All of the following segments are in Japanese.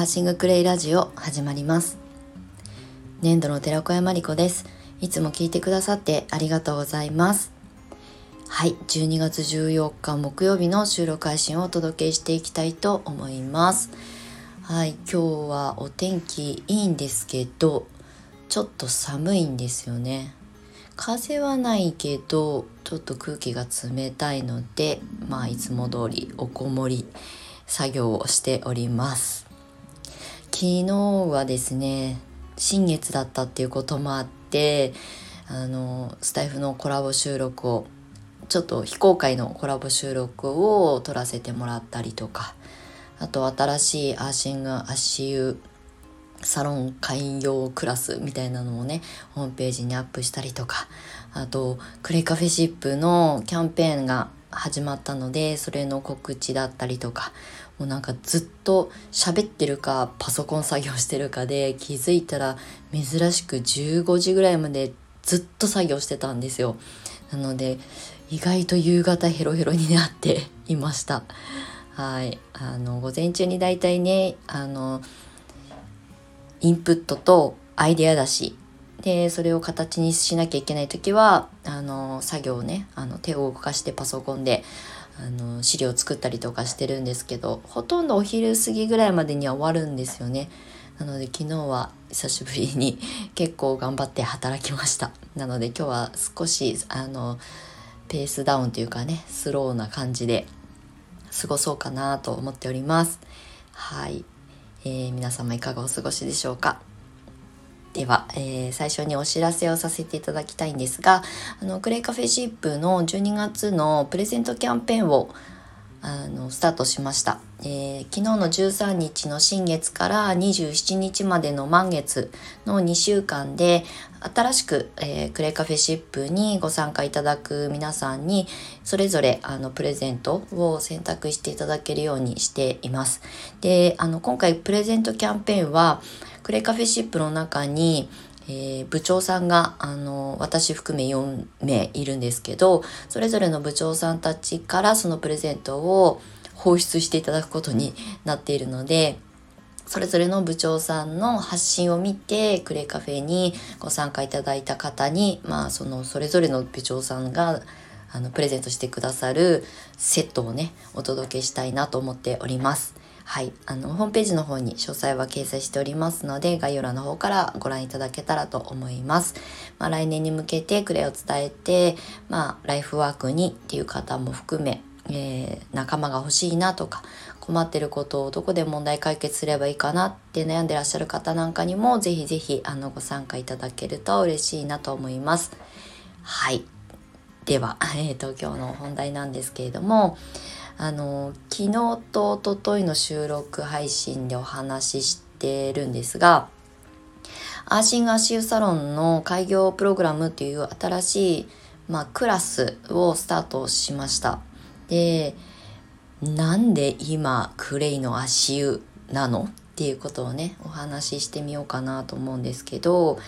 アーシングクレイラジオ始まります。粘土の寺子屋まりこです。いつも聞いてくださってありがとうございます。はい12月14日木曜日の収録配信をお届けしていきたいと思います。はい今日はお天気いいんですけどちょっと寒いんですよね。風はないけどちょっと空気が冷たいのでまあいつも通りおこもり作業をしております。昨日はですね新月だったっていうこともあってあのスタイフのコラボ収録をちょっと非公開のコラボ収録を撮らせてもらったりとかあと新しいアーシング足湯サロン開業クラスみたいなのをねホームページにアップしたりとかあとクレカフェシップのキャンペーンが始まったのでそれの告知だったりとかもうなんかずっと喋ってるかパソコン作業してるかで気づいたら珍しく15時ぐらいまでずっと作業してたんですよ。なので意外と夕方ヘロヘロになって いました。はい。あの午前中にだいたいねあのインプットとアイデアだし。でそれを形にしなきゃいけない時はあの作業をねあの手を動かしてパソコンであの資料を作ったりとかしてるんですけどほとんどお昼過ぎぐらいまでには終わるんですよね。なので昨日は久しぶりに 結構頑張って働きました。なので今日は少しあのペースダウンというかねスローな感じで過ごそうかなと思っております。はい、えー、皆様いかがお過ごしでしょうか？では、えー、最初にお知らせをさせていただきたいんですが、あの、クレイカフェシップの12月のプレゼントキャンペーンをあのスタートしました、えー、昨日の13日の新月から27日までの満月の2週間で新しく、えー、クレイカフェシップにご参加いただく皆さんにそれぞれあのプレゼントを選択していただけるようにしています。であの今回プレゼントキャンペーンはクレイカフェシップの中にえー、部長さんがあの私含め4名いるんですけどそれぞれの部長さんたちからそのプレゼントを放出していただくことになっているのでそれぞれの部長さんの発信を見てクレイカフェにご参加いただいた方にまあそのそれぞれの部長さんがあのプレゼントしてくださるセットをねお届けしたいなと思っております。はい、あのホームページの方に詳細は掲載しておりますので概要欄の方からご覧いただけたらと思います。まあ、来年に向けてクレを伝えて、まあ、ライフワークにっていう方も含め、えー、仲間が欲しいなとか困ってることをどこで問題解決すればいいかなって悩んでらっしゃる方なんかにもぜひぜひあのご参加いただけると嬉しいなと思います。はい。では、えー、と今日の本題なんですけれども、あの昨日と一昨日の収録配信でお話ししてるんですがアーシング足湯サロンの開業プログラムっていう新しい、まあ、クラスをスタートしました。でなんで今クレイの足湯なのっていうことをねお話ししてみようかなと思うんですけど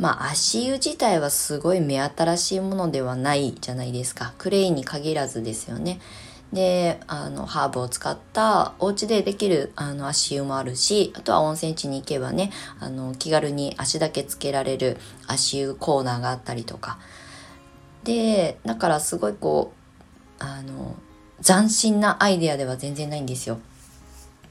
まあ足湯自体はすごい目新しいものではないじゃないですか。クレイに限らずですよね。であのハーブを使ったお家でできるあの足湯もあるしあとは温泉地に行けばねあの気軽に足だけつけられる足湯コーナーがあったりとかでだからすごいこうあの斬新なアイデアでは全然ないんですよ。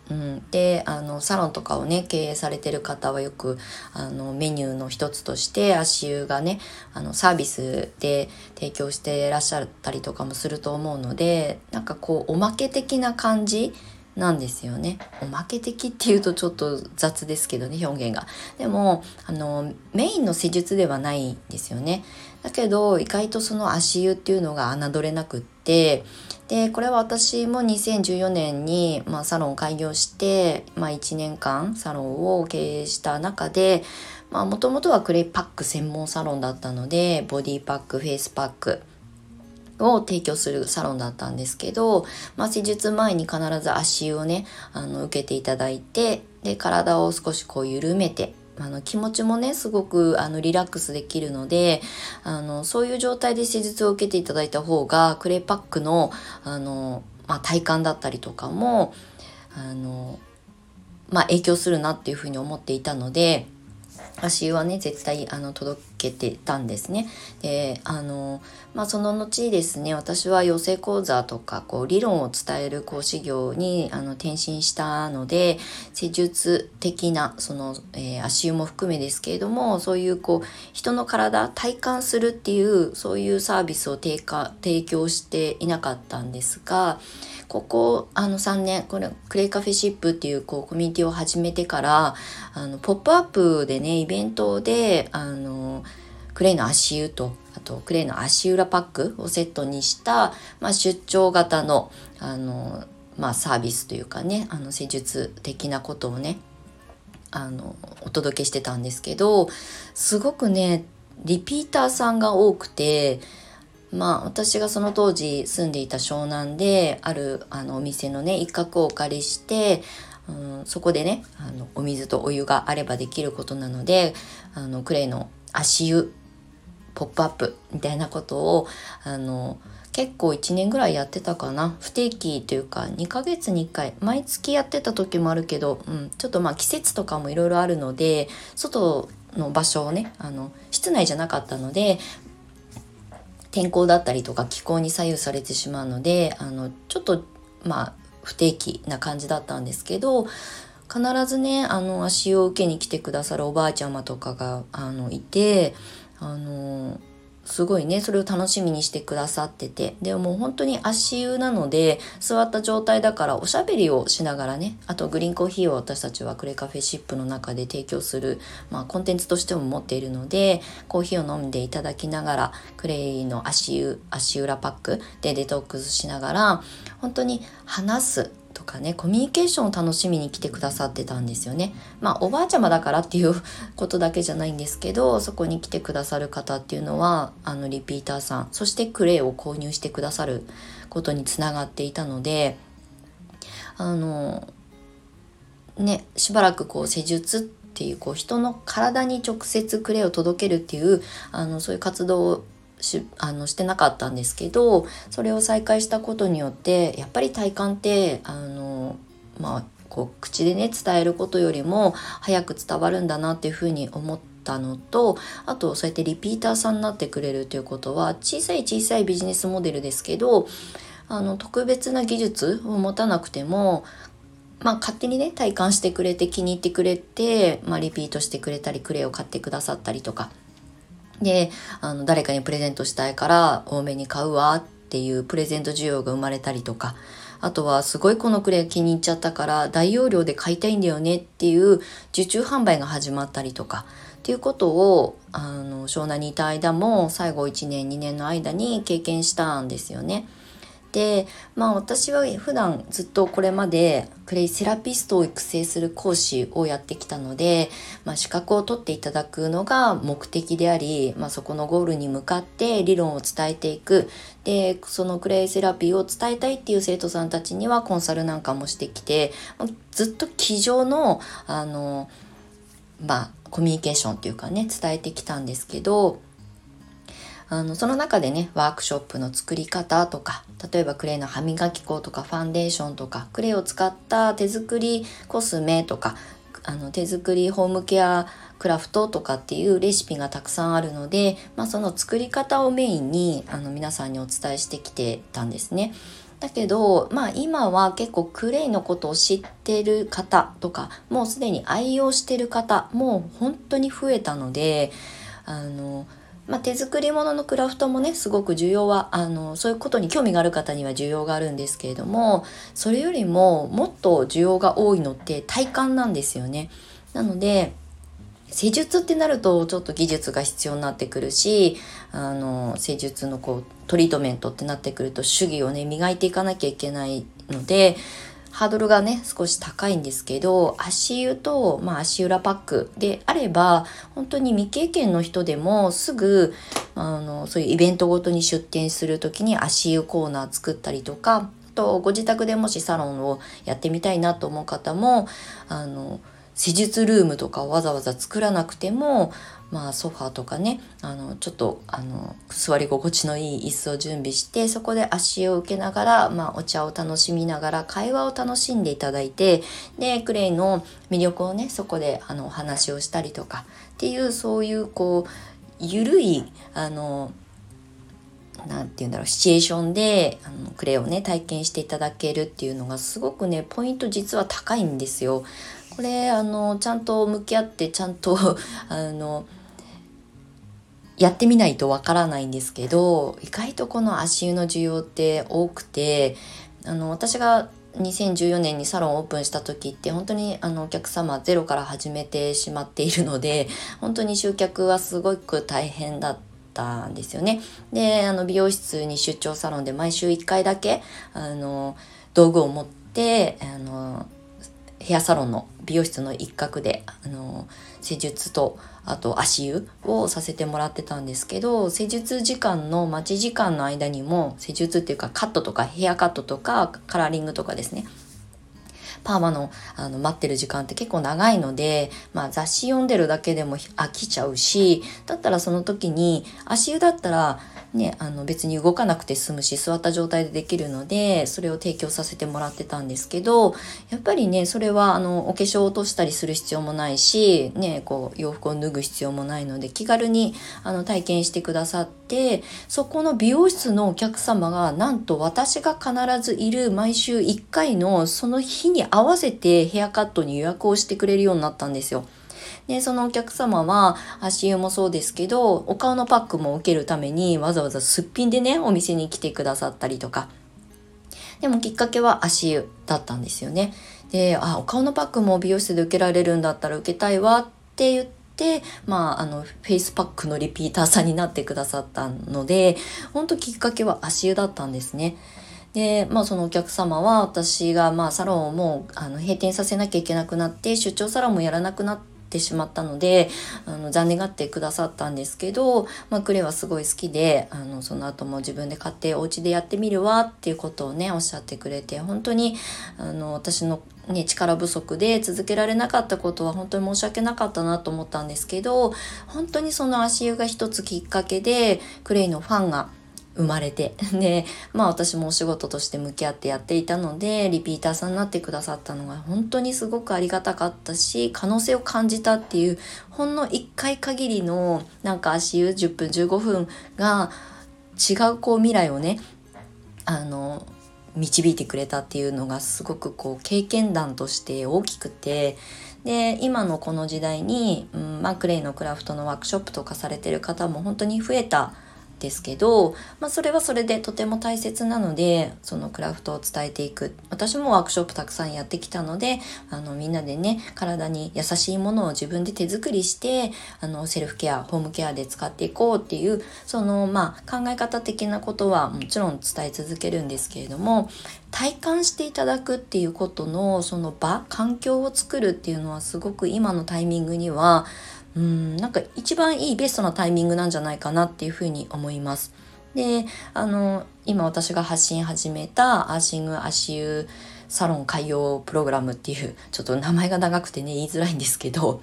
うん、であのサロンとかをね経営されてる方はよくあのメニューの一つとして足湯がねあのサービスで提供してらっしゃったりとかもすると思うのでなんかこうおまけ的な感じなんですよね。おまけ的っていうとちょっと雑ですけどね表現が。でもあのメインの施術ではないんですよね。だけど意外とその足湯っていうのが侮れなくってでこれは私も2014年に、まあ、サロン開業して、まあ、1年間サロンを経営した中でもともとはクレイパック専門サロンだったのでボディパックフェイスパックを提供するサロンだったんですけど、まあ、施術前に必ず足湯をねあの受けていただいてで体を少しこう緩めてあの気持ちもねすごくあのリラックスできるのであのそういう状態で施術を受けていただいた方がクレイパックのあの、まあ、体感だったりとかもあのまあ、影響するなっていうふうに思っていたので足湯はね絶対あの届けてたんですね。であのまあその後ですね私は養成講座とかこう理論を伝える講師業にあの転身したので施術的なその、えー、足湯も含めですけれどもそういうこう人の体体感するっていうそういうサービスを提提供していなかったんですがここあの3年これクレイカフェシップっていうこうコミュニティを始めてからあのポップアップでねイベントであのクレイの足湯とあとクレイの足裏パックをセットにした、まあ、出張型のあの、まあ、サービスというかねあの施術的なことをねあのお届けしてたんですけどすごくねリピーターさんが多くてまあ私がその当時住んでいた湘南であるあのお店のね一角をお借りして、うん、そこでねあのお水とお湯があればできることなのであのクレイの足湯ポップアップみたいなことをあの結構1年ぐらいやってたかな。不定期というか2ヶ月に1回毎月やってた時もあるけど、うん、ちょっとまあ季節とかもいろいろあるので外の場所をねあの室内じゃなかったので天候だったりとか気候に左右されてしまうのであのちょっとまあ不定期な感じだったんですけど必ずねあの足を受けに来てくださるおばあちゃまとかがあのいてあのすごいねそれを楽しみにしてくださってて。でもう本当に足湯なので座った状態だからおしゃべりをしながらねあとグリーンコーヒーを私たちはクレカフェシップの中で提供する、まあ、コンテンツとしても持っているのでコーヒーを飲んでいただきながらクレイの足湯足裏パックでデトックスしながら本当に話すかねコミュニケーションを楽しみに来てくださってたんですよね。まあおばあちゃまだからっていう ことだけじゃないんですけどそこに来てくださる方っていうのはあのリピーターさんそしてクレイを購入してくださることにつながっていたのであのねしばらくこう施術っていうこう人の体に直接クレイを届けるっていうあのそういう活動しあのしてなかったんですけどそれを再開したことによってやっぱり体感ってあのまあこう口でね伝えることよりも早く伝わるんだなっていうふうに思ったのとあとそうやってリピーターさんになってくれるということは小さい小さいビジネスモデルですけどあの特別な技術を持たなくてもまあ勝手にね体感してくれて気に入ってくれて、まあ、リピートしてくれたりクレイを買ってくださったりとかで、あの、誰かにプレゼントしたいから多めに買うわっていうプレゼント需要が生まれたりとか、あとはすごいこのクレア気に入っちゃったから大容量で買いたいんだよねっていう受注販売が始まったりとかっていうことをあの湘南にいた間も最後1年2年の間に経験したんですよね。でまあ私は普段ずっとこれまでクレイセラピストを育成する講師をやってきたので、まあ、資格を取っていただくのが目的であり、まあ、そこのゴールに向かって理論を伝えていく。でそのクレイセラピーを伝えたいっていう生徒さんたちにはコンサルなんかもしてきてずっと机上のあのまあコミュニケーションっていうかね伝えてきたんですけどあのその中でねワークショップの作り方とか例えばクレイの歯磨き粉とかファンデーションとかクレイを使った手作りコスメとかあの手作りホームケアクラフトとかっていうレシピがたくさんあるので、まあ、その作り方をメインにあの皆さんにお伝えしてきてたんですね。だけど、まあ今は結構クレイのことを知ってる方とか、もうすでに愛用してる方、も本当に増えたので、あの、まあ、手作り物のクラフトもねすごく需要はあのそういうことに興味がある方には需要があるんですけれどもそれよりももっと需要が多いのって体感なんですよね。なので施術ってなるとちょっと技術が必要になってくるしあの施術のこうトリートメントってなってくると手技をね磨いていかなきゃいけないのでハードルがね少し高いんですけど足湯と、まあ、足裏パックであれば本当に未経験の人でもすぐあのそういうイベントごとに出店する時に足湯コーナー作ったりとかあとご自宅でもしサロンをやってみたいなと思う方もあの施術ルームとかをわざわざ作らなくてもまあ、ソファーとかねあのちょっとあの座り心地のいい椅子を準備してそこで足を受けながら、まあ、お茶を楽しみながら会話を楽しんでいただいてでクレイの魅力をねそこであのお話をしたりとかっていうそういうこうゆるいあの何て言うんだろうシチュエーションであのクレイをね体験していただけるっていうのがすごくねポイント実は高いんですよ。これあのちゃんと向き合ってちゃんと あのやってみないとわからないんですけど意外とこの足湯の需要って多くてあの私が2014年にサロンオープンした時って本当にあのお客様ゼロから始めてしまっているので本当に集客はすごく大変だったんですよね。であの美容室に出張サロンで毎週1回だけあの道具を持ってあのヘアサロンの美容室の一角であの施術とあと足湯をさせてもらってたんですけど施術時間の待ち時間の間にも施術っていうかカットとかヘアカットとかカラーリングとかですね。パーマのあの待ってる時間って結構長いので、まあ、雑誌読んでるだけでも飽きちゃうしだったらその時に足湯だったらね、あの別に動かなくて済むし座った状態でできるのでそれを提供させてもらってたんですけどやっぱりねそれはあのお化粧を落としたりする必要もないし、ね、こう洋服を脱ぐ必要もないので気軽にあの体験してくださってそこの美容室のお客様がなんと私が必ずいる毎週1回のその日に合わせてヘアカットに予約をしてくれるようになったんですよ。で、そのお客様は足湯もそうですけど、お顔のパックも受けるためにわざわざすっぴんでね、お店に来てくださったりとか。でもきっかけは足湯だったんですよね。で、あ、お顔のパックも美容室で受けられるんだったら受けたいわって言って、まあ、あの、フェイスパックのリピーターさんになってくださったので、ほんときっかけは足湯だったんですね。で、まあそのお客様は私がまあサロンをもうあの閉店させなきゃいけなくなって出張サロンもやらなくなっててしまったのであの残念がってくださったんですけど、まあ、クレはすごい好きであのその後も自分で買ってお家でやってみるわっていうことをねおっしゃってくれて本当にあの私の、ね、力不足で続けられなかったことは本当に申し訳なかったなと思ったんですけど本当にその足湯が一つきっかけでクレイのファンが生まれて。でまあ私もお仕事として向き合ってやっていたのでリピーターさんになってくださったのが本当にすごくありがたかったし可能性を感じたっていうほんの1回限りのなんか足湯10分15分が違うこう未来をねあの導いてくれたっていうのがすごくこう経験談として大きくてで今のこの時代に、うん、マクレイのクラフトのワークショップとかされてる方も本当に増えたですけど、まあ、それはそれでとても大切なのでそのクラフトを伝えていく。私もワークショップたくさんやってきたのであのみんなでね体に優しいものを自分で手作りしてあのセルフケアホームケアで使っていこうっていうそのまあ考え方的なことはもちろん伝え続けるんですけれども体感していただくっていうことのその場環境を作るっていうのはすごく今のタイミングにはうんなんか一番いいベストなタイミングなんじゃないかなっていうふうに思います。であの今私が発信始めたアーシング足湯サロン海洋プログラムっていうちょっと名前が長くてね言いづらいんですけど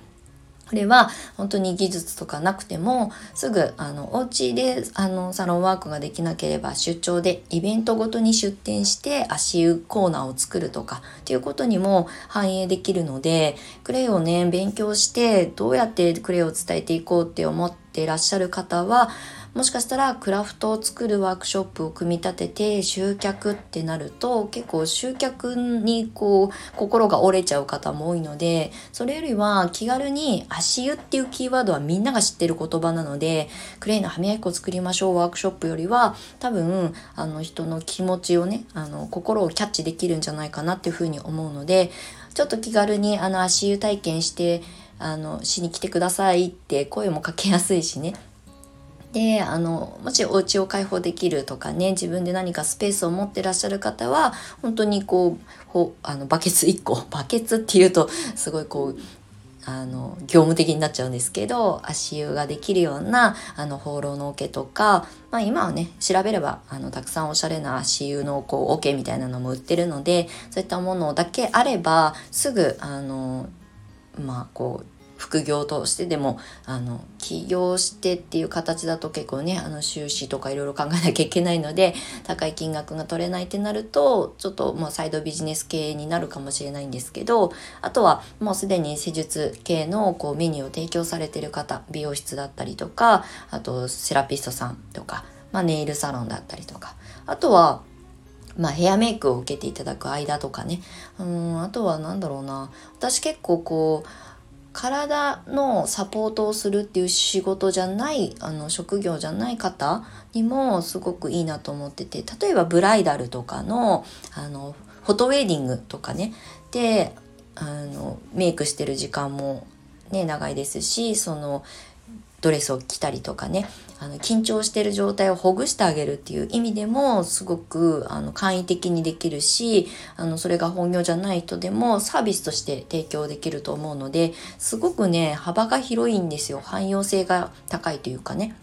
これは本当に技術とかなくてもすぐあのお家であのサロンワークができなければ出張でイベントごとに出店して足湯コーナーを作るとかっていうことにも反映できるのでクレイをね勉強してどうやってクレイを伝えていこうって思ってらっしゃる方はもしかしたらクラフトを作るワークショップを組み立てて集客ってなると結構集客にこう心が折れちゃう方も多いのでそれよりは気軽に足湯っていうキーワードはみんなが知ってる言葉なのでクレイの歯磨き粉を作りましょうワークショップよりは多分あの人の気持ちをねあの心をキャッチできるんじゃないかなっていうふうに思うのでちょっと気軽にあの足湯体験してあのしに来てくださいって声もかけやすいしね。であのもしお家を開放できるとかね自分で何かスペースを持ってらっしゃる方は本当にこうほあのバケツ1個 バケツっていうとすごいこうあの業務的になっちゃうんですけど足湯ができるようなあの放浪の桶とか、まあ、今はね調べればあのたくさんおしゃれな足湯のこう桶みたいなのも売ってるのでそういったものだけあればすぐあのまあこう副業としてでもあの起業してっていう形だと結構ねあの収支とかいろいろ考えなきゃいけないので 高い金額が取れないってなるとちょっとまあサイドビジネス系になるかもしれないんですけどあとはもうすでに施術系のこうメニューを提供されてる方美容室だったりとかあとセラピストさんとか、まあ、ネイルサロンだったりとかあとはまあ、ヘアメイクを受けていただく間とかね。うんあとは何だろうな。私結構こう体のサポートをするっていう仕事じゃないあの職業じゃない方にもすごくいいなと思ってて例えばブライダルとかのあのフォトウェディングとかねであのメイクしてる時間もね長いですしそのドレスを着たりとかねあの緊張してる状態をほぐしてあげるっていう意味でもすごくあの簡易的にできるしあのそれが本業じゃない人でもサービスとして提供できると思うのですごくね幅が広いんですよ。汎用性が高いというかね。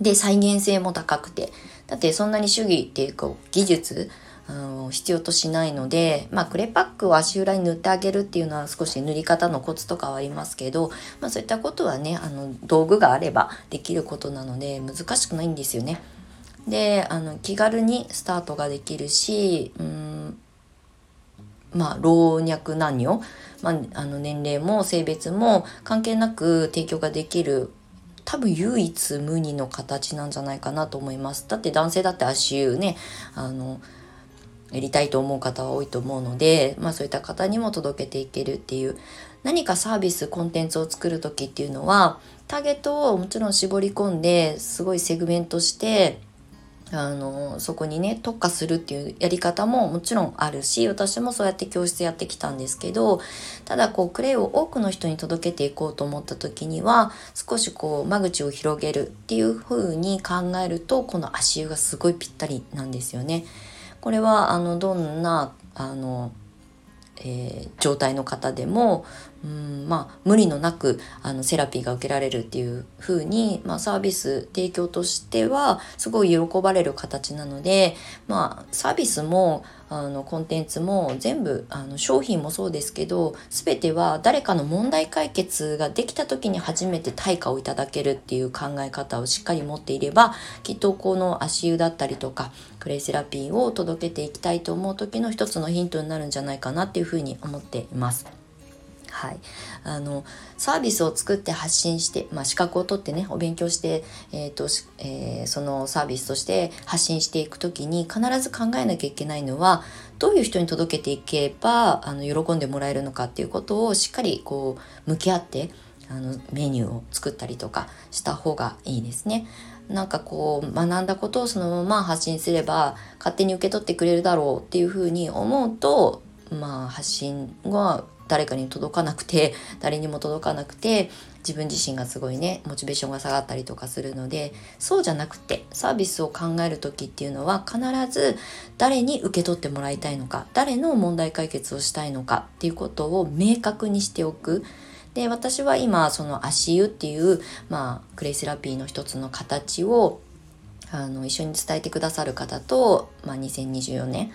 で再現性も高くて。だってそんなに主義っていうか技術あの必要としないので、まあ、クレパックを足裏に塗ってあげるっていうのは少し塗り方のコツとかはありますけど、まあ、そういったことはねあの道具があればできることなので難しくないんですよね。であの気軽にスタートができるしうんまあ老若男女、まあ、あの年齢も性別も関係なく提供ができる多分唯一無二の形なんじゃないかなと思います。だって男性だって足湯ねあのやりたいと思う方は多いと思うので、まあそういった方にも届けていけるっていう何かサービスコンテンツを作る時っていうのはターゲットをもちろん絞り込んですごいセグメントしてあのそこにね特化するっていうやり方ももちろんあるし私もそうやって教室やってきたんですけどただこうクレイを多くの人に届けていこうと思った時には少しこう間口を広げるっていう風に考えるとこの足湯がすごいぴったりなんですよね。これはあのどんなあの、えー、状態の方でもうんまあ無理のなくあのセラピーが受けられるっていう風にまあ、サービス提供としてはすごい喜ばれる形なので、まあ、サービスもあのコンテンツも全部あの商品もそうですけど全ては誰かの問題解決ができた時に初めて対価をいただけるっていう考え方をしっかり持っていればきっとこの足湯だったりとかクレイセラピーを届けていきたいと思う時の一つのヒントになるんじゃないかなっていうふうに思っています。はい、あのサービスを作って発信して、まあ、資格を取ってねお勉強して、えーとえー、そのサービスとして発信していく時に必ず考えなきゃいけないのはどういう人に届けていけばあの喜んでもらえるのかっていうことをしっかりこう向き合ってあのメニューを作ったりとかした方がいいですね。なんかこう学んだことをそのまま発信すれば勝手に受け取ってくれるだろうっていうふうに思うとまあ発信が誰かに届かなくて誰にも届かなくて自分自身がすごいねモチベーションが下がったりとかするのでそうじゃなくてサービスを考える時っていうのは必ず誰に受け取ってもらいたいのか誰の問題解決をしたいのかっていうことを明確にしておく。で私は今その足湯っていう、まあ、クレイセラピーの一つの形をあの一緒に伝えてくださる方と、まあ、2024年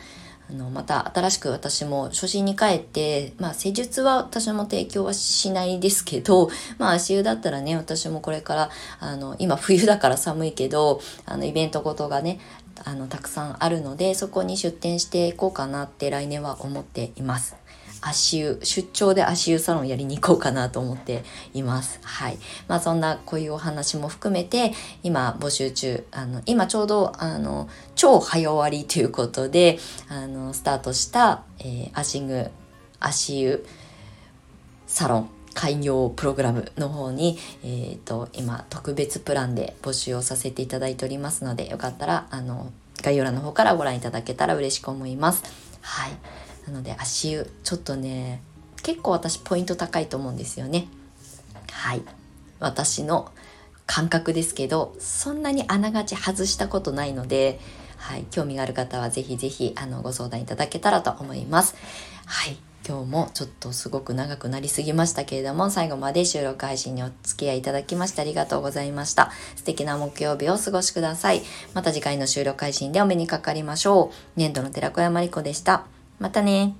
あのまた新しく私も初心に帰って、まあ、施術は私も提供はしないですけど、まあ、足湯だったらね私もこれからあの今冬だから寒いけどあのイベントごとがねあのたくさんあるのでそこに出店していこうかなって来年は思っています。足湯、出張で足湯サロンやりに行こうかなと思っています。はい。まあそんなこういうお話も含めて、今募集中、あの、今ちょうど、あの、超早終わりということで、あの、スタートした、えー、アシング、足湯サロン、開業プログラムの方に、えーと、今特別プランで募集をさせていただいておりますのでよかったらあの概要欄の方からご覧いただけたら嬉しく思います。はいなので足湯ちょっとね結構私ポイント高いと思うんですよねはい私の感覚ですけどそんなにあながち外したことないのではい興味がある方はぜひぜひあのご相談いただけたらと思いますはい今日もちょっとすごく長くなりすぎましたけれども、最後まで収録配信にお付き合いいただきましてありがとうございました。素敵な木曜日をお過ごしください。また次回の収録配信でお目にかかりましょう。年度の寺子山理子でした。またね。